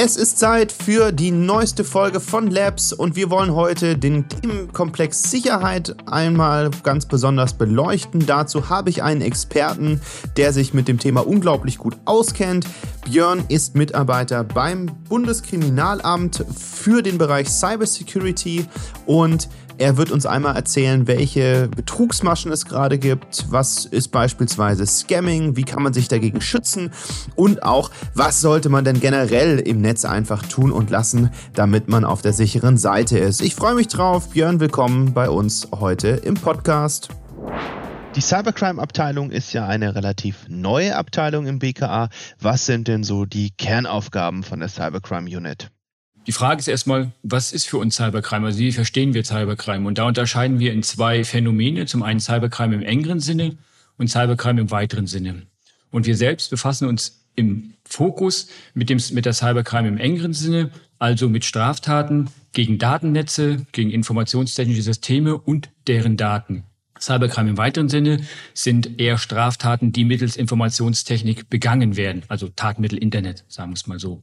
Es ist Zeit für die neueste Folge von Labs und wir wollen heute den Themenkomplex Sicherheit einmal ganz besonders beleuchten. Dazu habe ich einen Experten, der sich mit dem Thema unglaublich gut auskennt. Björn ist Mitarbeiter beim Bundeskriminalamt für den Bereich Cybersecurity und er wird uns einmal erzählen, welche Betrugsmaschen es gerade gibt, was ist beispielsweise Scamming, wie kann man sich dagegen schützen und auch, was sollte man denn generell im Netz einfach tun und lassen, damit man auf der sicheren Seite ist. Ich freue mich drauf. Björn, willkommen bei uns heute im Podcast. Die Cybercrime-Abteilung ist ja eine relativ neue Abteilung im BKA. Was sind denn so die Kernaufgaben von der Cybercrime-Unit? Die Frage ist erstmal, was ist für uns Cybercrime? Also wie verstehen wir Cybercrime? Und da unterscheiden wir in zwei Phänomene. Zum einen Cybercrime im engeren Sinne und Cybercrime im weiteren Sinne. Und wir selbst befassen uns im Fokus mit, dem, mit der Cybercrime im engeren Sinne, also mit Straftaten gegen Datennetze, gegen informationstechnische Systeme und deren Daten. Cybercrime im weiteren Sinne sind eher Straftaten, die mittels Informationstechnik begangen werden, also Tatmittel Internet, sagen wir es mal so.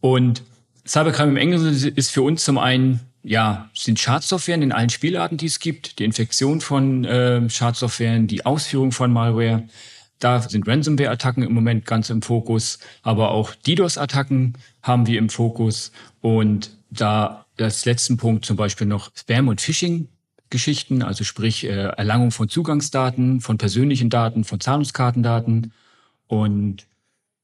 Und Cybercrime im Englischen ist für uns zum einen, ja, sind Schadsoftwaren in allen Spielarten, die es gibt, die Infektion von äh, Schadsoftwaren, die Ausführung von Malware. Da sind Ransomware-Attacken im Moment ganz im Fokus, aber auch DDoS-Attacken haben wir im Fokus. Und da das letzten Punkt zum Beispiel noch Spam- und Phishing-Geschichten, also sprich äh, Erlangung von Zugangsdaten, von persönlichen Daten, von Zahlungskartendaten. Und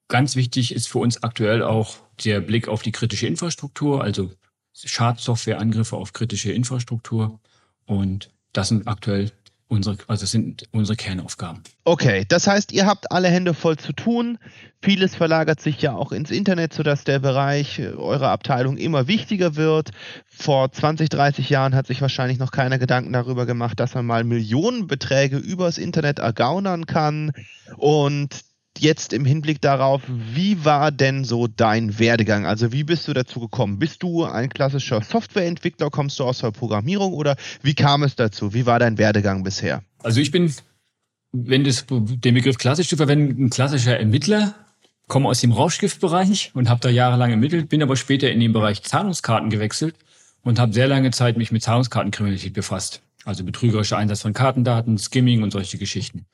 ganz wichtig ist für uns aktuell auch der Blick auf die kritische Infrastruktur, also Schadsoftwareangriffe auf kritische Infrastruktur. Und das sind aktuell unsere, also das sind unsere Kernaufgaben. Okay, das heißt, ihr habt alle Hände voll zu tun. Vieles verlagert sich ja auch ins Internet, sodass der Bereich eurer Abteilung immer wichtiger wird. Vor 20, 30 Jahren hat sich wahrscheinlich noch keiner Gedanken darüber gemacht, dass man mal Millionenbeträge übers Internet ergaunern kann. Und jetzt im Hinblick darauf, wie war denn so dein Werdegang? Also wie bist du dazu gekommen? Bist du ein klassischer Softwareentwickler? Kommst du aus der Programmierung oder wie kam es dazu? Wie war dein Werdegang bisher? Also ich bin, wenn das, den Begriff klassisch zu verwenden, ein klassischer Ermittler, komme aus dem Rauschgiftbereich und habe da jahrelang ermittelt, bin aber später in den Bereich Zahlungskarten gewechselt und habe sehr lange Zeit mich mit Zahlungskartenkriminalität befasst. Also betrügerischer Einsatz von Kartendaten, Skimming und solche Geschichten.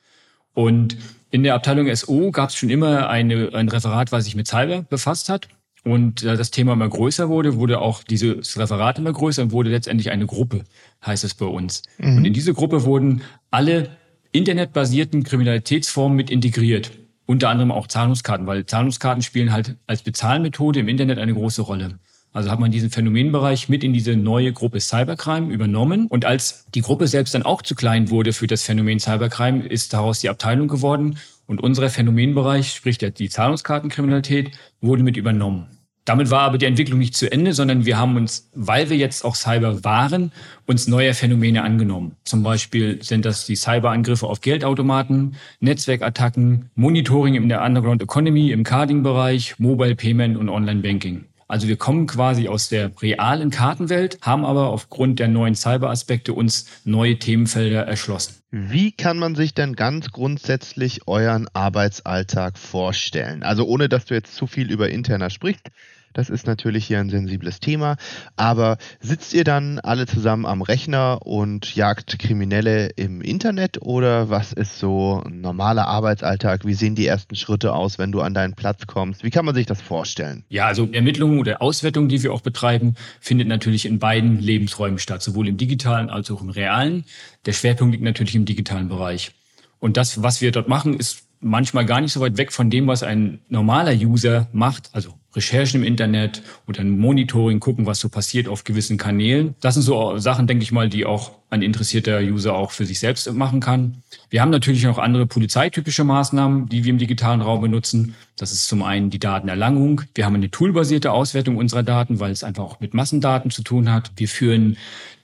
Und in der Abteilung SO gab es schon immer eine, ein Referat, was sich mit Cyber befasst hat. Und da das Thema immer größer wurde, wurde auch dieses Referat immer größer und wurde letztendlich eine Gruppe, heißt es bei uns. Mhm. Und in diese Gruppe wurden alle internetbasierten Kriminalitätsformen mit integriert. Unter anderem auch Zahlungskarten, weil Zahlungskarten spielen halt als Bezahlmethode im Internet eine große Rolle. Also hat man diesen Phänomenbereich mit in diese neue Gruppe Cybercrime übernommen. Und als die Gruppe selbst dann auch zu klein wurde für das Phänomen Cybercrime, ist daraus die Abteilung geworden. Und unser Phänomenbereich, sprich die Zahlungskartenkriminalität, wurde mit übernommen. Damit war aber die Entwicklung nicht zu Ende, sondern wir haben uns, weil wir jetzt auch Cyber waren, uns neue Phänomene angenommen. Zum Beispiel sind das die Cyberangriffe auf Geldautomaten, Netzwerkattacken, Monitoring in der Underground Economy, im Carding-Bereich, Mobile Payment und Online-Banking. Also wir kommen quasi aus der realen Kartenwelt, haben aber aufgrund der neuen Cyber-Aspekte uns neue Themenfelder erschlossen. Wie kann man sich denn ganz grundsätzlich euren Arbeitsalltag vorstellen? Also ohne dass du jetzt zu viel über interner sprichst, das ist natürlich hier ein sensibles Thema. Aber sitzt ihr dann alle zusammen am Rechner und jagt Kriminelle im Internet oder was ist so ein normaler Arbeitsalltag? Wie sehen die ersten Schritte aus, wenn du an deinen Platz kommst? Wie kann man sich das vorstellen? Ja, also Ermittlungen oder Auswertung, die wir auch betreiben, findet natürlich in beiden Lebensräumen statt, sowohl im digitalen als auch im realen. Der Schwerpunkt liegt natürlich im digitalen Bereich. Und das, was wir dort machen, ist manchmal gar nicht so weit weg von dem, was ein normaler User macht, also Recherchen im Internet oder ein Monitoring, gucken, was so passiert auf gewissen Kanälen. Das sind so Sachen, denke ich mal, die auch ein interessierter User auch für sich selbst machen kann. Wir haben natürlich noch andere polizeitypische Maßnahmen, die wir im digitalen Raum benutzen. Das ist zum einen die Datenerlangung. Wir haben eine toolbasierte Auswertung unserer Daten, weil es einfach auch mit Massendaten zu tun hat. Wir führen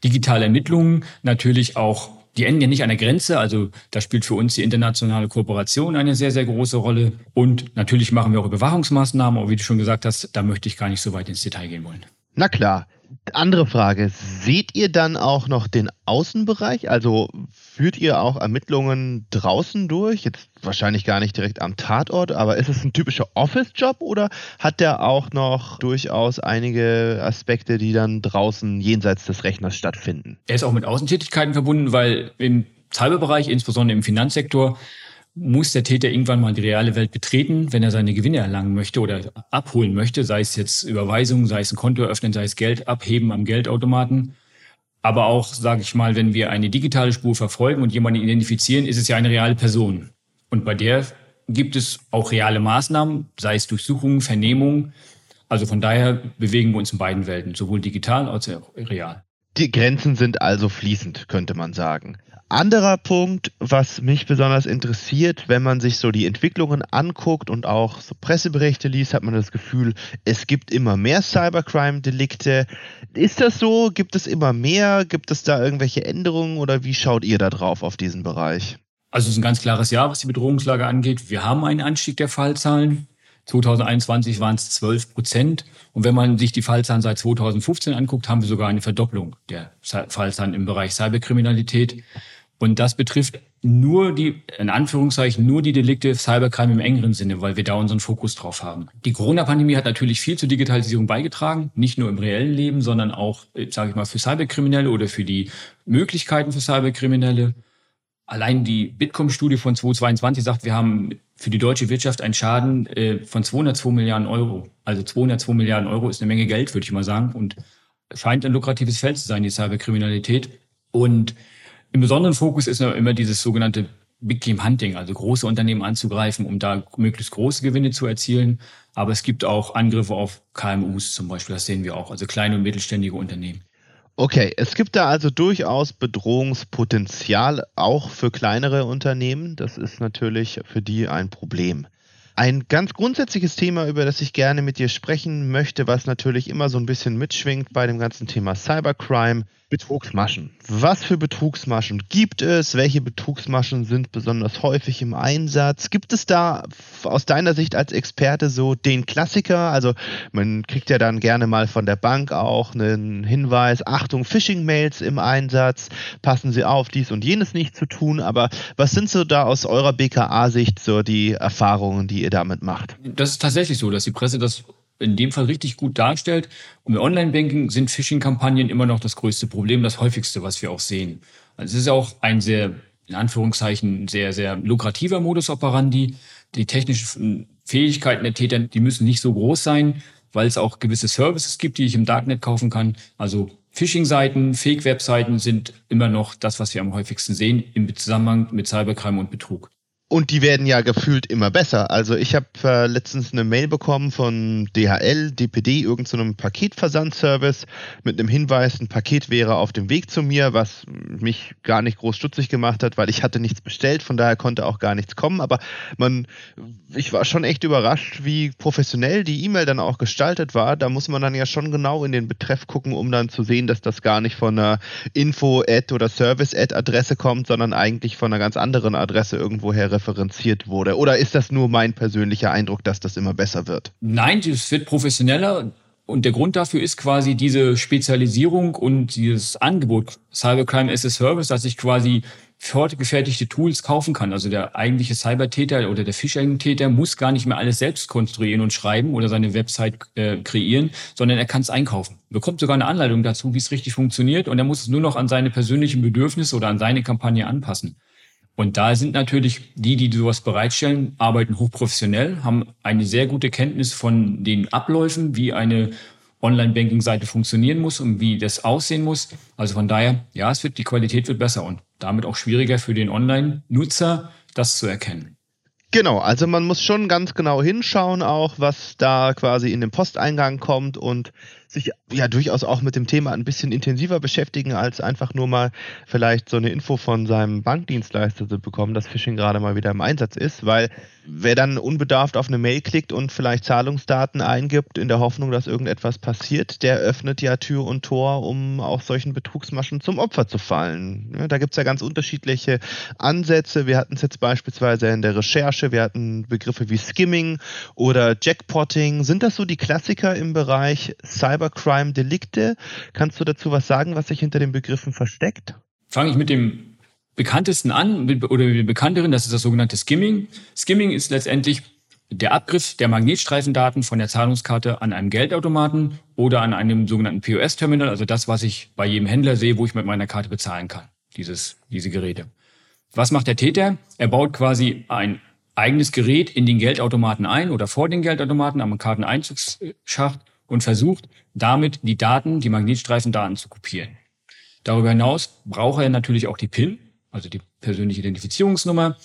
digitale Ermittlungen, natürlich auch die enden ja nicht an der Grenze. Also da spielt für uns die internationale Kooperation eine sehr, sehr große Rolle. Und natürlich machen wir auch Überwachungsmaßnahmen. Aber wie du schon gesagt hast, da möchte ich gar nicht so weit ins Detail gehen wollen. Na klar. Andere Frage. Seht ihr dann auch noch den Außenbereich? Also führt ihr auch Ermittlungen draußen durch? Jetzt wahrscheinlich gar nicht direkt am Tatort, aber ist es ein typischer Office-Job oder hat der auch noch durchaus einige Aspekte, die dann draußen jenseits des Rechners stattfinden? Er ist auch mit Außentätigkeiten verbunden, weil im Cyberbereich, insbesondere im Finanzsektor, muss der Täter irgendwann mal die reale Welt betreten, wenn er seine Gewinne erlangen möchte oder abholen möchte, sei es jetzt Überweisung, sei es ein Konto öffnen, sei es Geld abheben am Geldautomaten. Aber auch, sage ich mal, wenn wir eine digitale Spur verfolgen und jemanden identifizieren, ist es ja eine reale Person. Und bei der gibt es auch reale Maßnahmen, sei es Durchsuchungen, Vernehmungen. Also von daher bewegen wir uns in beiden Welten, sowohl digital als auch real. Die Grenzen sind also fließend, könnte man sagen. Anderer Punkt, was mich besonders interessiert, wenn man sich so die Entwicklungen anguckt und auch so Presseberichte liest, hat man das Gefühl, es gibt immer mehr Cybercrime-Delikte. Ist das so? Gibt es immer mehr? Gibt es da irgendwelche Änderungen oder wie schaut ihr da drauf auf diesen Bereich? Also es ist ein ganz klares Ja, was die Bedrohungslage angeht. Wir haben einen Anstieg der Fallzahlen. 2021 waren es 12 Prozent. Und wenn man sich die Fallzahlen seit 2015 anguckt, haben wir sogar eine Verdopplung der Fallzahlen im Bereich Cyberkriminalität. Und das betrifft nur die, in Anführungszeichen, nur die Delikte Cybercrime im engeren Sinne, weil wir da unseren Fokus drauf haben. Die Corona-Pandemie hat natürlich viel zur Digitalisierung beigetragen, nicht nur im reellen Leben, sondern auch, äh, sage ich mal, für Cyberkriminelle oder für die Möglichkeiten für Cyberkriminelle. Allein die Bitkom-Studie von 2022 sagt, wir haben für die deutsche Wirtschaft einen Schaden äh, von 202 Milliarden Euro. Also 202 Milliarden Euro ist eine Menge Geld, würde ich mal sagen, und scheint ein lukratives Feld zu sein, die Cyberkriminalität. Und im besonderen Fokus ist immer dieses sogenannte Big Game Hunting, also große Unternehmen anzugreifen, um da möglichst große Gewinne zu erzielen. Aber es gibt auch Angriffe auf KMUs zum Beispiel, das sehen wir auch, also kleine und mittelständige Unternehmen. Okay, es gibt da also durchaus Bedrohungspotenzial auch für kleinere Unternehmen. Das ist natürlich für die ein Problem. Ein ganz grundsätzliches Thema, über das ich gerne mit dir sprechen möchte, was natürlich immer so ein bisschen mitschwingt bei dem ganzen Thema Cybercrime, Betrugsmaschen. Was für Betrugsmaschen gibt es? Welche Betrugsmaschen sind besonders häufig im Einsatz? Gibt es da aus deiner Sicht als Experte so den Klassiker? Also man kriegt ja dann gerne mal von der Bank auch einen Hinweis, Achtung, Phishing-Mails im Einsatz, passen Sie auf, dies und jenes nicht zu tun. Aber was sind so da aus eurer BKA-Sicht so die Erfahrungen, die ihr damit macht? Das ist tatsächlich so, dass die Presse das in dem Fall richtig gut darstellt. Und im Online-Banking sind Phishing-Kampagnen immer noch das größte Problem, das häufigste, was wir auch sehen. Also es ist auch ein sehr, in Anführungszeichen, sehr, sehr lukrativer Modus operandi. Die technischen Fähigkeiten der Täter, die müssen nicht so groß sein, weil es auch gewisse Services gibt, die ich im Darknet kaufen kann. Also Phishing-Seiten, Fake-Webseiten sind immer noch das, was wir am häufigsten sehen im Zusammenhang mit Cybercrime und Betrug. Und die werden ja gefühlt immer besser. Also ich habe äh, letztens eine Mail bekommen von DHL, DPD, irgendeinem so Paketversandservice mit einem Hinweis, ein Paket wäre auf dem Weg zu mir, was mich gar nicht groß stutzig gemacht hat, weil ich hatte nichts bestellt, von daher konnte auch gar nichts kommen. Aber man, ich war schon echt überrascht, wie professionell die E-Mail dann auch gestaltet war. Da muss man dann ja schon genau in den Betreff gucken, um dann zu sehen, dass das gar nicht von einer Info-Ad oder Service-Ad-Adresse kommt, sondern eigentlich von einer ganz anderen Adresse irgendwoher referenziert wurde? Oder ist das nur mein persönlicher Eindruck, dass das immer besser wird? Nein, es wird professioneller. Und der Grund dafür ist quasi diese Spezialisierung und dieses Angebot Cybercrime as a Service, dass ich quasi fortgefertigte Tools kaufen kann. Also der eigentliche Cybertäter oder der Phishing-Täter muss gar nicht mehr alles selbst konstruieren und schreiben oder seine Website äh, kreieren, sondern er kann es einkaufen. Bekommt sogar eine Anleitung dazu, wie es richtig funktioniert und er muss es nur noch an seine persönlichen Bedürfnisse oder an seine Kampagne anpassen. Und da sind natürlich die, die sowas bereitstellen, arbeiten hochprofessionell, haben eine sehr gute Kenntnis von den Abläufen, wie eine Online-Banking-Seite funktionieren muss und wie das aussehen muss. Also von daher, ja, es wird, die Qualität wird besser und damit auch schwieriger für den Online-Nutzer, das zu erkennen. Genau, also man muss schon ganz genau hinschauen, auch was da quasi in den Posteingang kommt und sich ja durchaus auch mit dem Thema ein bisschen intensiver beschäftigen, als einfach nur mal vielleicht so eine Info von seinem Bankdienstleister zu bekommen, dass Phishing gerade mal wieder im Einsatz ist, weil wer dann unbedarft auf eine Mail klickt und vielleicht Zahlungsdaten eingibt in der Hoffnung, dass irgendetwas passiert, der öffnet ja Tür und Tor, um auch solchen Betrugsmaschen zum Opfer zu fallen. Ja, da gibt's ja ganz unterschiedliche Ansätze. Wir hatten es jetzt beispielsweise in der Recherche, wir hatten Begriffe wie Skimming oder Jackpotting. Sind das so die Klassiker im Bereich Cyber Cybercrime-Delikte. Kannst du dazu was sagen, was sich hinter den Begriffen versteckt? Fange ich mit dem bekanntesten an oder mit dem bekannteren, das ist das sogenannte Skimming. Skimming ist letztendlich der Abgriff der Magnetstreifendaten von der Zahlungskarte an einem Geldautomaten oder an einem sogenannten POS-Terminal, also das, was ich bei jedem Händler sehe, wo ich mit meiner Karte bezahlen kann, dieses, diese Geräte. Was macht der Täter? Er baut quasi ein eigenes Gerät in den Geldautomaten ein oder vor den Geldautomaten am Karteneinzugsschacht und versucht damit die Daten, die Magnetstreifendaten zu kopieren. Darüber hinaus braucht er natürlich auch die PIN, also die persönliche Identifizierungsnummer.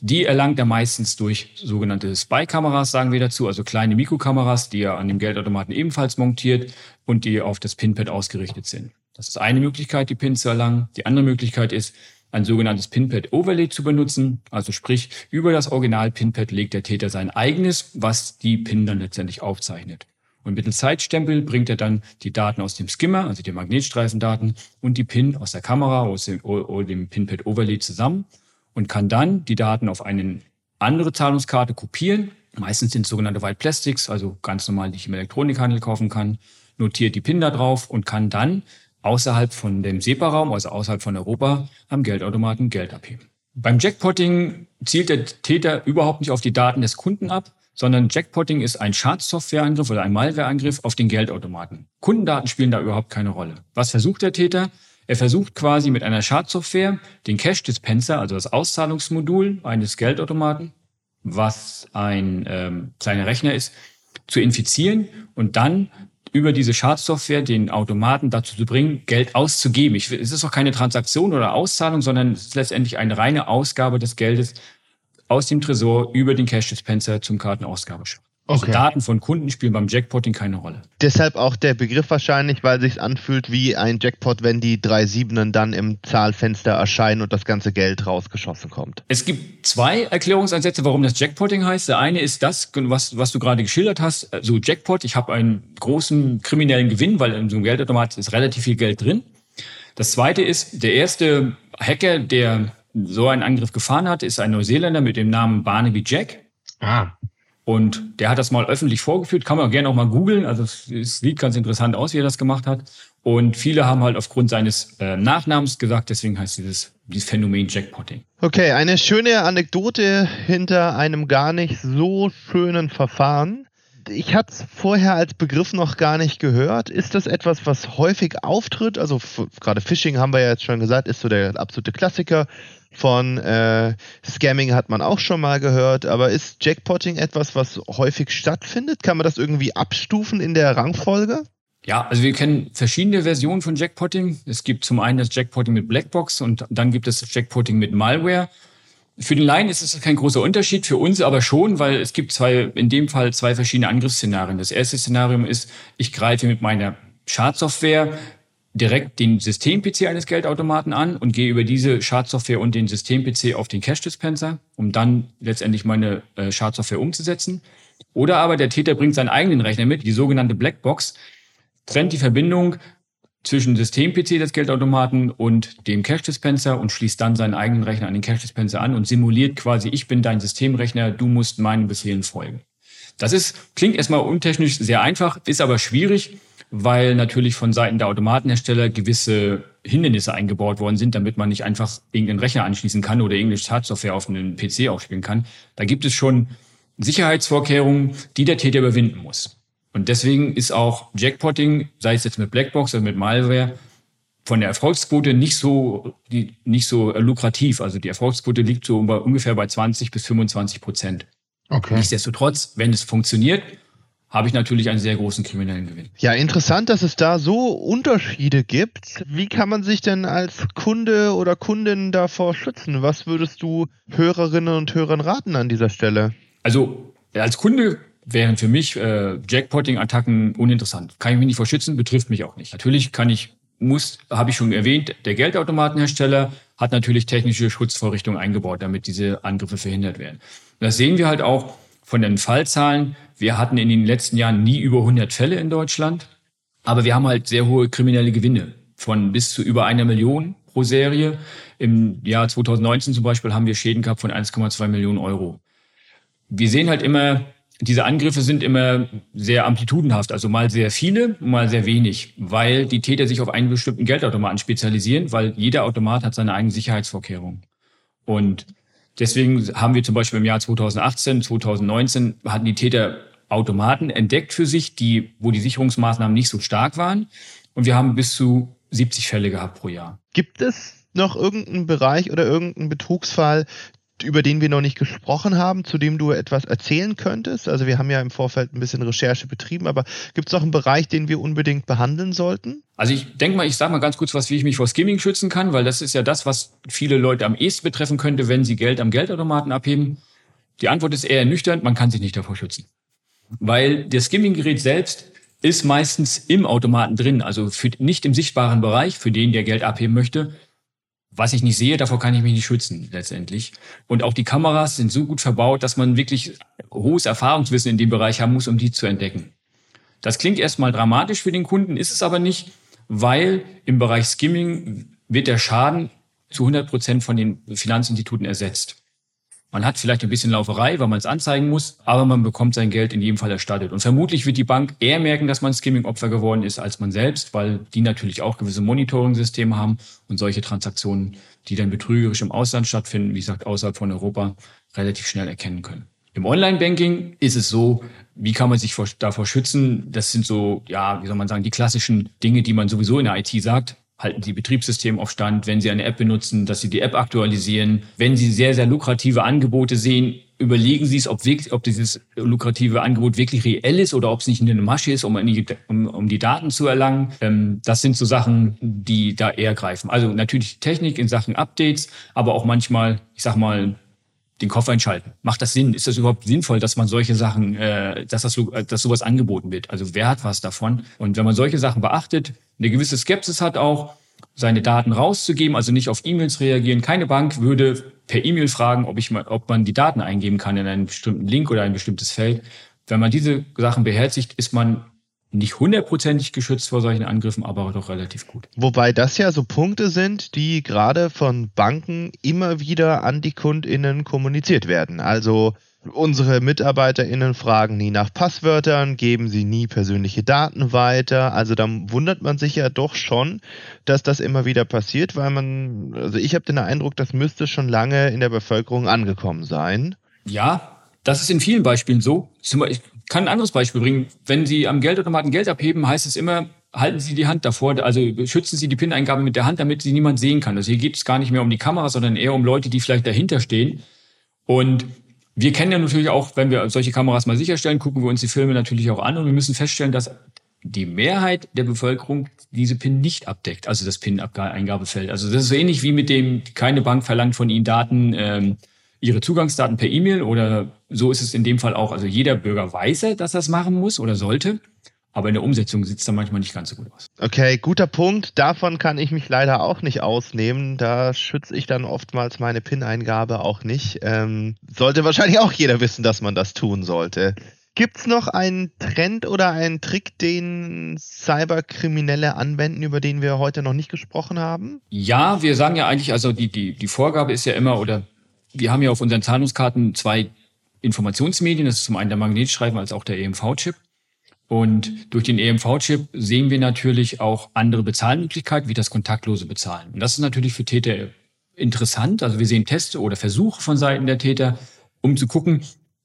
Die erlangt er meistens durch sogenannte Spy-Kameras, sagen wir dazu, also kleine Mikrokameras, die er an dem Geldautomaten ebenfalls montiert und die auf das PIN-Pad ausgerichtet sind. Das ist eine Möglichkeit, die PIN zu erlangen. Die andere Möglichkeit ist, ein sogenanntes Pinpad-Overlay zu benutzen. Also sprich, über das Original-Pinpad legt der Täter sein eigenes, was die Pin dann letztendlich aufzeichnet. Und mittels Zeitstempel bringt er dann die Daten aus dem Skimmer, also die Magnetstreifendaten, und die Pin aus der Kamera, oder dem Pinpad-Overlay zusammen und kann dann die Daten auf eine andere Zahlungskarte kopieren. Meistens sind sogenannte White Plastics, also ganz normal, die ich im Elektronikhandel kaufen kann, notiert die PIN da drauf und kann dann außerhalb von dem SEPA-Raum, also außerhalb von Europa, am Geldautomaten Geld abheben. Beim Jackpotting zielt der Täter überhaupt nicht auf die Daten des Kunden ab, sondern Jackpotting ist ein Schadsoftwareangriff oder ein Malwareangriff auf den Geldautomaten. Kundendaten spielen da überhaupt keine Rolle. Was versucht der Täter? Er versucht quasi mit einer Schadsoftware den Cash Dispenser, also das Auszahlungsmodul eines Geldautomaten, was ein ähm, kleiner Rechner ist, zu infizieren und dann über diese Schadsoftware den Automaten dazu zu bringen, Geld auszugeben. Ich, es ist auch keine Transaktion oder Auszahlung, sondern es ist letztendlich eine reine Ausgabe des Geldes aus dem Tresor über den Cash Dispenser zum Kartenausgabeschacht. Also okay. Also Daten von Kunden spielen beim Jackpotting keine Rolle. Deshalb auch der Begriff wahrscheinlich, weil sich anfühlt wie ein Jackpot, wenn die drei Siebenen dann im Zahlfenster erscheinen und das ganze Geld rausgeschossen kommt. Es gibt zwei Erklärungsansätze, warum das Jackpotting heißt. Der eine ist das, was, was du gerade geschildert hast. Also Jackpot, ich habe einen großen kriminellen Gewinn, weil in so einem Geldautomat ist relativ viel Geld drin. Das zweite ist, der erste Hacker, der so einen Angriff gefahren hat, ist ein Neuseeländer mit dem Namen Barnaby Jack. Ah. Und der hat das mal öffentlich vorgeführt, kann man gerne auch mal googeln. Also es, sieht ganz interessant aus, wie er das gemacht hat. Und viele haben halt aufgrund seines äh, Nachnamens gesagt, deswegen heißt dieses, dieses Phänomen Jackpotting. Okay, eine schöne Anekdote hinter einem gar nicht so schönen Verfahren. Ich hatte es vorher als Begriff noch gar nicht gehört. Ist das etwas, was häufig auftritt? Also gerade Phishing haben wir ja jetzt schon gesagt, ist so der absolute Klassiker von äh, Scamming hat man auch schon mal gehört, aber ist Jackpotting etwas, was häufig stattfindet? Kann man das irgendwie abstufen in der Rangfolge? Ja, also wir kennen verschiedene Versionen von Jackpotting. Es gibt zum einen das Jackpotting mit Blackbox und dann gibt es das Jackpotting mit Malware. Für den Laien ist es kein großer Unterschied, für uns aber schon, weil es gibt zwei, in dem Fall zwei verschiedene Angriffsszenarien. Das erste Szenario ist, ich greife mit meiner Schadsoftware direkt den System-PC eines Geldautomaten an und gehe über diese Schadsoftware und den System-PC auf den Cache-Dispenser, um dann letztendlich meine äh, Schadsoftware umzusetzen. Oder aber der Täter bringt seinen eigenen Rechner mit, die sogenannte Blackbox, trennt die Verbindung zwischen System-PC des Geldautomaten und dem Cache-Dispenser und schließt dann seinen eigenen Rechner an den Cache-Dispenser an und simuliert quasi, ich bin dein Systemrechner, du musst meinen Befehlen folgen. Das ist, klingt erstmal untechnisch sehr einfach, ist aber schwierig, weil natürlich von Seiten der Automatenhersteller gewisse Hindernisse eingebaut worden sind, damit man nicht einfach irgendeinen Rechner anschließen kann oder irgendeine Schadsoftware auf einen PC aufspielen kann. Da gibt es schon Sicherheitsvorkehrungen, die der Täter überwinden muss. Und deswegen ist auch Jackpotting, sei es jetzt mit Blackbox oder mit Malware, von der Erfolgsquote nicht so, nicht so lukrativ. Also die Erfolgsquote liegt so ungefähr bei 20 bis 25 Prozent. Okay. Nichtsdestotrotz, wenn es funktioniert, habe ich natürlich einen sehr großen kriminellen Gewinn. Ja, interessant, dass es da so Unterschiede gibt. Wie kann man sich denn als Kunde oder Kundin davor schützen? Was würdest du Hörerinnen und Hörern raten an dieser Stelle? Also als Kunde wären für mich äh, Jackpotting-Attacken uninteressant. Kann ich mich nicht vor schützen, betrifft mich auch nicht. Natürlich kann ich, muss, habe ich schon erwähnt, der Geldautomatenhersteller hat natürlich technische Schutzvorrichtungen eingebaut, damit diese Angriffe verhindert werden. Das sehen wir halt auch von den Fallzahlen. Wir hatten in den letzten Jahren nie über 100 Fälle in Deutschland, aber wir haben halt sehr hohe kriminelle Gewinne von bis zu über einer Million pro Serie. Im Jahr 2019 zum Beispiel haben wir Schäden gehabt von 1,2 Millionen Euro. Wir sehen halt immer, diese Angriffe sind immer sehr amplitudenhaft, also mal sehr viele, mal sehr wenig, weil die Täter sich auf einen bestimmten Geldautomaten spezialisieren, weil jeder Automat hat seine eigenen Sicherheitsvorkehrungen. Und deswegen haben wir zum Beispiel im Jahr 2018, 2019 hatten die Täter Automaten entdeckt für sich, die, wo die Sicherungsmaßnahmen nicht so stark waren. Und wir haben bis zu 70 Fälle gehabt pro Jahr. Gibt es noch irgendeinen Bereich oder irgendeinen Betrugsfall, über den wir noch nicht gesprochen haben, zu dem du etwas erzählen könntest? Also wir haben ja im Vorfeld ein bisschen Recherche betrieben, aber gibt es noch einen Bereich, den wir unbedingt behandeln sollten? Also ich denke mal, ich sage mal ganz kurz was, wie ich mich vor Skimming schützen kann, weil das ist ja das, was viele Leute am ehesten betreffen könnte, wenn sie Geld am Geldautomaten abheben. Die Antwort ist eher ernüchternd, man kann sich nicht davor schützen. Weil das Skimming-Gerät selbst ist meistens im Automaten drin, also für, nicht im sichtbaren Bereich, für den, der Geld abheben möchte, was ich nicht sehe, davor kann ich mich nicht schützen letztendlich. Und auch die Kameras sind so gut verbaut, dass man wirklich hohes Erfahrungswissen in dem Bereich haben muss, um die zu entdecken. Das klingt erstmal dramatisch für den Kunden, ist es aber nicht, weil im Bereich Skimming wird der Schaden zu 100 Prozent von den Finanzinstituten ersetzt. Man hat vielleicht ein bisschen Lauferei, weil man es anzeigen muss, aber man bekommt sein Geld in jedem Fall erstattet. Und vermutlich wird die Bank eher merken, dass man Skimming-Opfer geworden ist, als man selbst, weil die natürlich auch gewisse Monitoring-Systeme haben und solche Transaktionen, die dann betrügerisch im Ausland stattfinden, wie gesagt, außerhalb von Europa, relativ schnell erkennen können. Im Online-Banking ist es so, wie kann man sich davor schützen? Das sind so, ja, wie soll man sagen, die klassischen Dinge, die man sowieso in der IT sagt halten Sie Betriebssystem auf Stand, wenn Sie eine App benutzen, dass Sie die App aktualisieren. Wenn Sie sehr, sehr lukrative Angebote sehen, überlegen Sie es, ob, wirklich, ob dieses lukrative Angebot wirklich reell ist oder ob es nicht eine Masche ist, um, um, um die Daten zu erlangen. Ähm, das sind so Sachen, die da eher greifen. Also natürlich Technik in Sachen Updates, aber auch manchmal, ich sag mal, den Koffer entschalten. Macht das Sinn? Ist das überhaupt sinnvoll, dass man solche Sachen, äh, dass das dass sowas angeboten wird? Also wer hat was davon? Und wenn man solche Sachen beachtet, eine gewisse Skepsis hat auch, seine Daten rauszugeben, also nicht auf E-Mails reagieren. Keine Bank würde per E-Mail fragen, ob, ich mal, ob man die Daten eingeben kann in einen bestimmten Link oder ein bestimmtes Feld. Wenn man diese Sachen beherzigt, ist man nicht hundertprozentig geschützt vor solchen Angriffen, aber doch relativ gut. Wobei das ja so Punkte sind, die gerade von Banken immer wieder an die KundInnen kommuniziert werden. Also Unsere MitarbeiterInnen fragen nie nach Passwörtern, geben sie nie persönliche Daten weiter. Also da wundert man sich ja doch schon, dass das immer wieder passiert, weil man, also ich habe den Eindruck, das müsste schon lange in der Bevölkerung angekommen sein. Ja, das ist in vielen Beispielen so. Ich kann ein anderes Beispiel bringen. Wenn Sie am Geldautomaten Geld abheben, heißt es immer, halten Sie die Hand davor, also schützen Sie die PIN-Eingabe mit der Hand, damit sie niemand sehen kann. Also hier geht es gar nicht mehr um die Kamera, sondern eher um Leute, die vielleicht dahinter stehen. Und wir kennen ja natürlich auch, wenn wir solche Kameras mal sicherstellen, gucken wir uns die Filme natürlich auch an und wir müssen feststellen, dass die Mehrheit der Bevölkerung diese PIN nicht abdeckt, also das PIN-Eingabefeld. Also das ist so ähnlich wie mit dem, keine Bank verlangt von Ihnen Daten, ähm, Ihre Zugangsdaten per E-Mail oder so ist es in dem Fall auch. Also jeder Bürger weiß, dass er das machen muss oder sollte. Aber in der Umsetzung sieht es dann manchmal nicht ganz so gut aus. Okay, guter Punkt. Davon kann ich mich leider auch nicht ausnehmen. Da schütze ich dann oftmals meine PIN-Eingabe auch nicht. Ähm, sollte wahrscheinlich auch jeder wissen, dass man das tun sollte. Gibt es noch einen Trend oder einen Trick, den Cyberkriminelle anwenden, über den wir heute noch nicht gesprochen haben? Ja, wir sagen ja eigentlich, also die, die, die Vorgabe ist ja immer, oder wir haben ja auf unseren Zahlungskarten zwei Informationsmedien. Das ist zum einen der Magnetstreifen als auch der EMV-Chip. Und durch den EMV-Chip sehen wir natürlich auch andere Bezahlmöglichkeiten, wie das kontaktlose Bezahlen. Und das ist natürlich für Täter interessant. Also wir sehen Teste oder Versuche von Seiten der Täter, um zu gucken,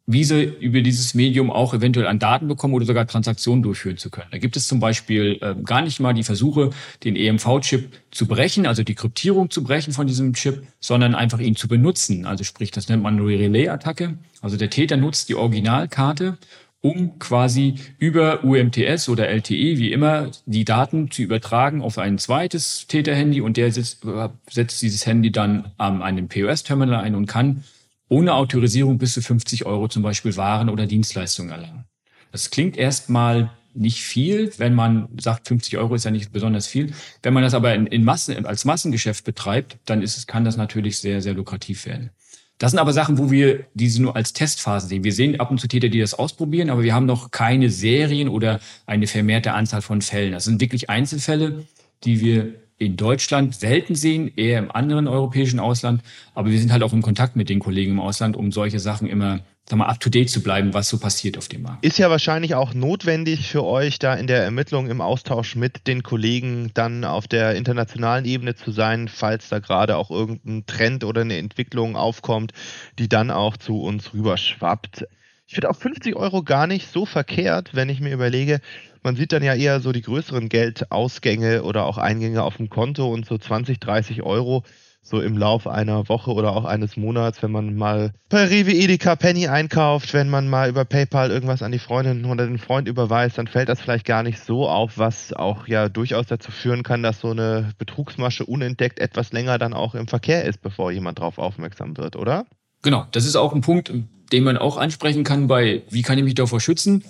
wie sie über dieses Medium auch eventuell an Daten bekommen oder sogar Transaktionen durchführen zu können. Da gibt es zum Beispiel äh, gar nicht mal die Versuche, den EMV-Chip zu brechen, also die Kryptierung zu brechen von diesem Chip, sondern einfach ihn zu benutzen. Also sprich, das nennt man Relay-Attacke. Also der Täter nutzt die Originalkarte um quasi über UMTS oder LTE, wie immer, die Daten zu übertragen auf ein zweites Täterhandy und der setzt, setzt dieses Handy dann an einem POS-Terminal ein und kann ohne Autorisierung bis zu 50 Euro zum Beispiel Waren oder Dienstleistungen erlangen. Das klingt erstmal nicht viel, wenn man sagt, 50 Euro ist ja nicht besonders viel. Wenn man das aber in, in Massen, als Massengeschäft betreibt, dann ist es, kann das natürlich sehr, sehr lukrativ werden. Das sind aber Sachen, wo wir diese nur als Testphase sehen. Wir sehen ab und zu Täter, die das ausprobieren, aber wir haben noch keine Serien oder eine vermehrte Anzahl von Fällen. Das sind wirklich Einzelfälle, die wir in Deutschland selten sehen, eher im anderen europäischen Ausland. Aber wir sind halt auch in Kontakt mit den Kollegen im Ausland, um solche Sachen immer sag mal, up to date zu bleiben, was so passiert auf dem Markt. Ist ja wahrscheinlich auch notwendig für euch, da in der Ermittlung im Austausch mit den Kollegen dann auf der internationalen Ebene zu sein, falls da gerade auch irgendein Trend oder eine Entwicklung aufkommt, die dann auch zu uns rüberschwappt. Ich finde auch 50 Euro gar nicht so verkehrt, wenn ich mir überlege, man sieht dann ja eher so die größeren Geldausgänge oder auch Eingänge auf dem Konto und so 20, 30 Euro so im Laufe einer Woche oder auch eines Monats, wenn man mal bei Rewe Edeka Penny einkauft, wenn man mal über PayPal irgendwas an die Freundin oder den Freund überweist, dann fällt das vielleicht gar nicht so auf, was auch ja durchaus dazu führen kann, dass so eine Betrugsmasche unentdeckt etwas länger dann auch im Verkehr ist, bevor jemand darauf aufmerksam wird, oder? Genau, das ist auch ein Punkt, den man auch ansprechen kann bei, wie kann ich mich davor schützen?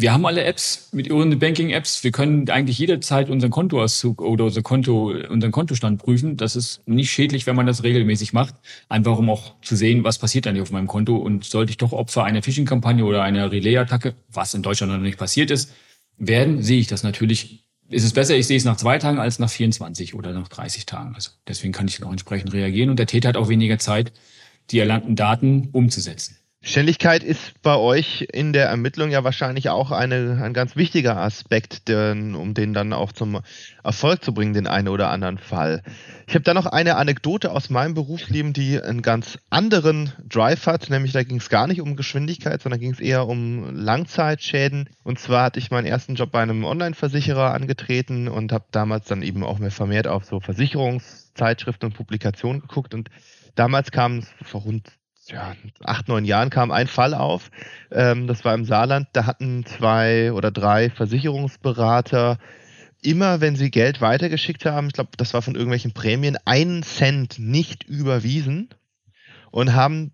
Wir haben alle Apps mit unseren Banking-Apps. Wir können eigentlich jederzeit unseren Kontoauszug oder unser Konto, unseren Kontostand prüfen. Das ist nicht schädlich, wenn man das regelmäßig macht. Einfach um auch zu sehen, was passiert eigentlich auf meinem Konto. Und sollte ich doch Opfer einer Phishing-Kampagne oder einer Relay-Attacke, was in Deutschland noch nicht passiert ist, werden, sehe ich das natürlich. Ist es besser, ich sehe es nach zwei Tagen als nach 24 oder nach 30 Tagen. Also deswegen kann ich auch entsprechend reagieren. Und der Täter hat auch weniger Zeit, die erlangten Daten umzusetzen. Schnelligkeit ist bei euch in der Ermittlung ja wahrscheinlich auch eine, ein ganz wichtiger Aspekt, den, um den dann auch zum Erfolg zu bringen, den einen oder anderen Fall. Ich habe da noch eine Anekdote aus meinem Berufsleben, die einen ganz anderen Drive hat, nämlich da ging es gar nicht um Geschwindigkeit, sondern ging es eher um Langzeitschäden. Und zwar hatte ich meinen ersten Job bei einem Online-Versicherer angetreten und habe damals dann eben auch mehr vermehrt auf so Versicherungszeitschriften und Publikationen geguckt und Damals kam es vor rund ja, acht, neun Jahren kam ein Fall auf. Ähm, das war im Saarland. Da hatten zwei oder drei Versicherungsberater immer, wenn sie Geld weitergeschickt haben, ich glaube, das war von irgendwelchen Prämien, einen Cent nicht überwiesen und haben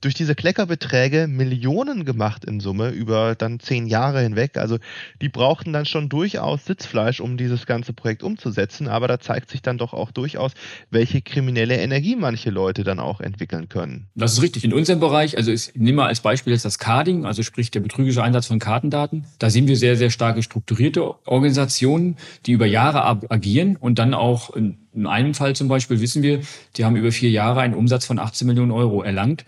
durch diese Kleckerbeträge Millionen gemacht in Summe über dann zehn Jahre hinweg. Also die brauchten dann schon durchaus Sitzfleisch, um dieses ganze Projekt umzusetzen. Aber da zeigt sich dann doch auch durchaus, welche kriminelle Energie manche Leute dann auch entwickeln können. Das ist richtig. In unserem Bereich, also ich nehme mal als Beispiel jetzt das Carding, also sprich der betrügerische Einsatz von Kartendaten. Da sehen wir sehr, sehr starke strukturierte Organisationen, die über Jahre agieren und dann auch in in einem Fall zum Beispiel wissen wir, die haben über vier Jahre einen Umsatz von 18 Millionen Euro erlangt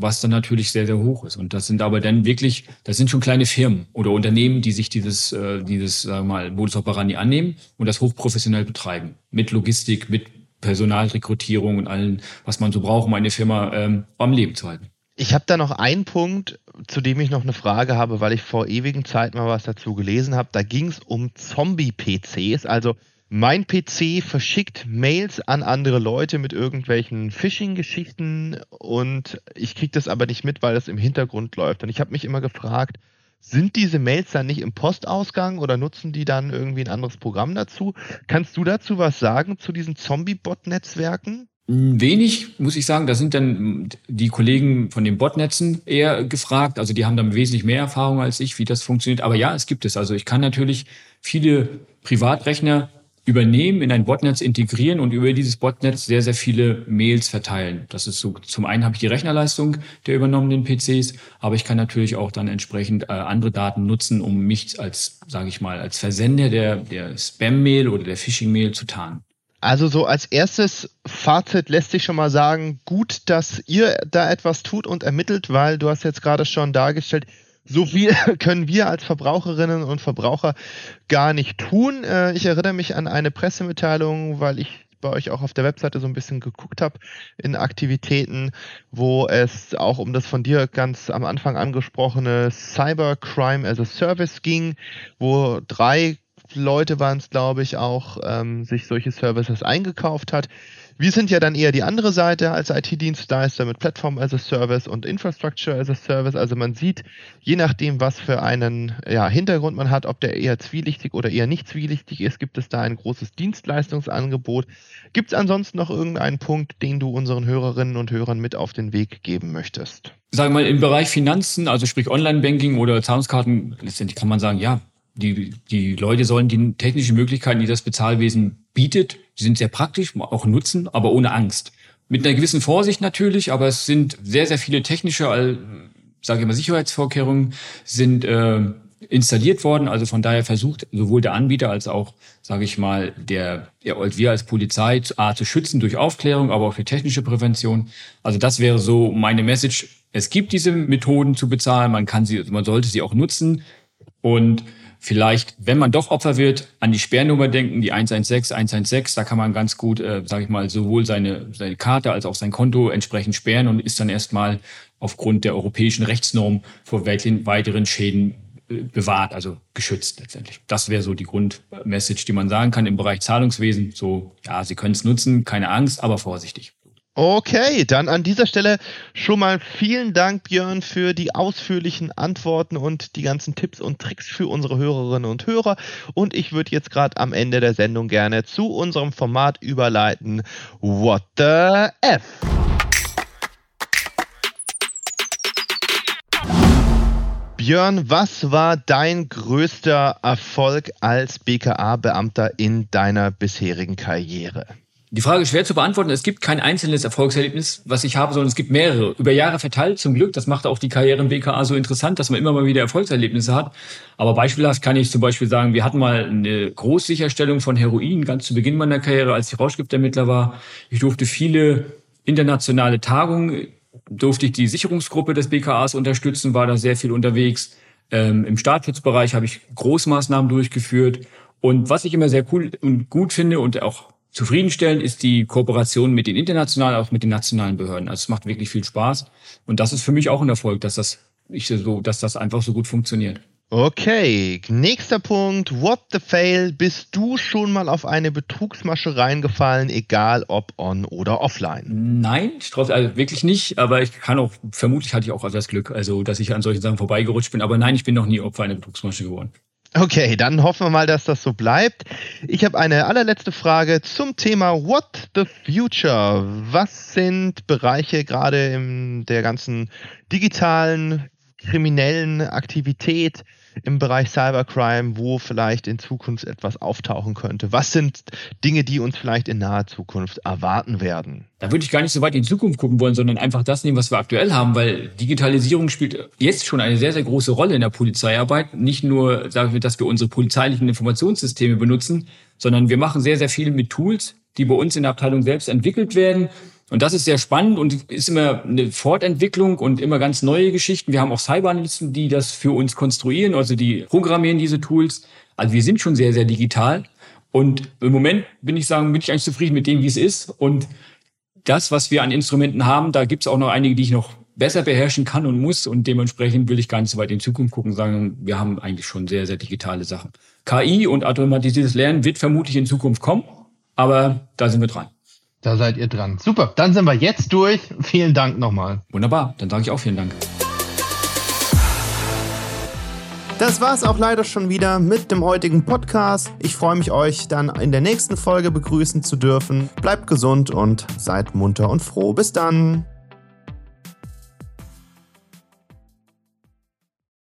was dann natürlich sehr, sehr hoch ist. Und das sind aber dann wirklich, das sind schon kleine Firmen oder Unternehmen, die sich dieses, äh, dieses, sagen wir mal, Modus operandi annehmen und das hochprofessionell betreiben. Mit Logistik, mit Personalrekrutierung und allem, was man so braucht, um eine Firma ähm, am Leben zu halten. Ich habe da noch einen Punkt, zu dem ich noch eine Frage habe, weil ich vor ewigen Zeit mal was dazu gelesen habe. Da ging es um Zombie-PCs, also mein PC verschickt Mails an andere Leute mit irgendwelchen Phishing-Geschichten und ich kriege das aber nicht mit, weil das im Hintergrund läuft. Und ich habe mich immer gefragt, sind diese Mails dann nicht im Postausgang oder nutzen die dann irgendwie ein anderes Programm dazu? Kannst du dazu was sagen zu diesen Zombie-Bot-Netzwerken? Wenig, muss ich sagen. Da sind dann die Kollegen von den Botnetzen eher gefragt. Also die haben dann wesentlich mehr Erfahrung als ich, wie das funktioniert. Aber ja, es gibt es. Also ich kann natürlich viele Privatrechner übernehmen, in ein Botnetz integrieren und über dieses Botnetz sehr, sehr viele Mails verteilen. Das ist so, zum einen habe ich die Rechnerleistung der übernommenen PCs, aber ich kann natürlich auch dann entsprechend äh, andere Daten nutzen, um mich als, sage ich mal, als Versender der, der Spam-Mail oder der Phishing-Mail zu tarnen. Also so als erstes Fazit lässt sich schon mal sagen, gut, dass ihr da etwas tut und ermittelt, weil du hast jetzt gerade schon dargestellt, so viel können wir als Verbraucherinnen und Verbraucher gar nicht tun. Äh, ich erinnere mich an eine Pressemitteilung, weil ich bei euch auch auf der Webseite so ein bisschen geguckt habe in Aktivitäten, wo es auch um das von dir ganz am Anfang angesprochene Cybercrime as a Service ging, wo drei Leute waren es, glaube ich, auch ähm, sich solche Services eingekauft hat. Wir sind ja dann eher die andere Seite als IT-Dienstleister mit Platform as a Service und Infrastructure as a Service. Also man sieht, je nachdem, was für einen ja, Hintergrund man hat, ob der eher zwielichtig oder eher nicht zwielichtig ist, gibt es da ein großes Dienstleistungsangebot. Gibt es ansonsten noch irgendeinen Punkt, den du unseren Hörerinnen und Hörern mit auf den Weg geben möchtest? Sagen wir mal, im Bereich Finanzen, also sprich Online-Banking oder Zahlungskarten, letztendlich kann man sagen, ja, die, die Leute sollen die technischen Möglichkeiten, die das Bezahlwesen bietet, die sind sehr praktisch, auch nutzen, aber ohne Angst. Mit einer gewissen Vorsicht natürlich, aber es sind sehr, sehr viele technische, sage ich mal, Sicherheitsvorkehrungen sind äh, installiert worden. Also von daher versucht sowohl der Anbieter als auch, sage ich mal, der, ja, wir als Polizei A, zu schützen durch Aufklärung, aber auch für technische Prävention. Also das wäre so meine Message Es gibt diese Methoden zu bezahlen, man kann sie, man sollte sie auch nutzen und vielleicht, wenn man doch Opfer wird, an die Sperrnummer denken, die 116, 116, da kann man ganz gut, äh, sage ich mal, sowohl seine, seine Karte als auch sein Konto entsprechend sperren und ist dann erstmal aufgrund der europäischen Rechtsnorm vor weiteren Schäden äh, bewahrt, also geschützt letztendlich. Das wäre so die Grundmessage, die man sagen kann im Bereich Zahlungswesen. So, ja, Sie können es nutzen, keine Angst, aber vorsichtig. Okay, dann an dieser Stelle schon mal vielen Dank, Björn, für die ausführlichen Antworten und die ganzen Tipps und Tricks für unsere Hörerinnen und Hörer. Und ich würde jetzt gerade am Ende der Sendung gerne zu unserem Format überleiten. What the F? Björn, was war dein größter Erfolg als BKA-Beamter in deiner bisherigen Karriere? Die Frage ist schwer zu beantworten. Es gibt kein einzelnes Erfolgserlebnis, was ich habe, sondern es gibt mehrere. Über Jahre verteilt, zum Glück. Das macht auch die Karriere im BKA so interessant, dass man immer mal wieder Erfolgserlebnisse hat. Aber beispielhaft kann ich zum Beispiel sagen, wir hatten mal eine Großsicherstellung von Heroin ganz zu Beginn meiner Karriere, als ich Rauschgiftermittler war. Ich durfte viele internationale Tagungen, durfte ich die Sicherungsgruppe des BKAs unterstützen, war da sehr viel unterwegs. Ähm, Im Staatsschutzbereich habe ich Großmaßnahmen durchgeführt. Und was ich immer sehr cool und gut finde und auch zufriedenstellend ist die Kooperation mit den internationalen, auch mit den nationalen Behörden. Also es macht wirklich viel Spaß. Und das ist für mich auch ein Erfolg, dass das, ich so, dass das einfach so gut funktioniert. Okay, nächster Punkt. What the fail? Bist du schon mal auf eine Betrugsmasche reingefallen, egal ob on oder offline? Nein, ich traue also wirklich nicht, aber ich kann auch, vermutlich hatte ich auch etwas Glück, also dass ich an solchen Sachen vorbeigerutscht bin. Aber nein, ich bin noch nie Opfer einer Betrugsmasche geworden. Okay, dann hoffen wir mal, dass das so bleibt. Ich habe eine allerletzte Frage zum Thema What the Future. Was sind Bereiche gerade in der ganzen digitalen kriminellen Aktivität im Bereich Cybercrime, wo vielleicht in Zukunft etwas auftauchen könnte? Was sind Dinge, die uns vielleicht in naher Zukunft erwarten werden? Da würde ich gar nicht so weit in die Zukunft gucken wollen, sondern einfach das nehmen, was wir aktuell haben, weil Digitalisierung spielt jetzt schon eine sehr, sehr große Rolle in der Polizeiarbeit. Nicht nur, sagen wir, dass wir unsere polizeilichen Informationssysteme benutzen, sondern wir machen sehr, sehr viel mit Tools, die bei uns in der Abteilung selbst entwickelt werden und das ist sehr spannend und ist immer eine Fortentwicklung und immer ganz neue Geschichten. Wir haben auch Cyberanalysten, die das für uns konstruieren, also die programmieren diese Tools. Also wir sind schon sehr, sehr digital. Und im Moment bin ich sagen, bin ich eigentlich zufrieden mit dem, wie es ist. Und das, was wir an Instrumenten haben, da gibt es auch noch einige, die ich noch besser beherrschen kann und muss. Und dementsprechend will ich gar nicht so weit in Zukunft gucken, sagen, wir haben eigentlich schon sehr, sehr digitale Sachen. KI und automatisiertes Lernen wird vermutlich in Zukunft kommen, aber da sind wir dran. Da seid ihr dran. Super, dann sind wir jetzt durch. Vielen Dank nochmal. Wunderbar, dann sage ich auch vielen Dank. Das war's auch leider schon wieder mit dem heutigen Podcast. Ich freue mich, euch dann in der nächsten Folge begrüßen zu dürfen. Bleibt gesund und seid munter und froh. Bis dann.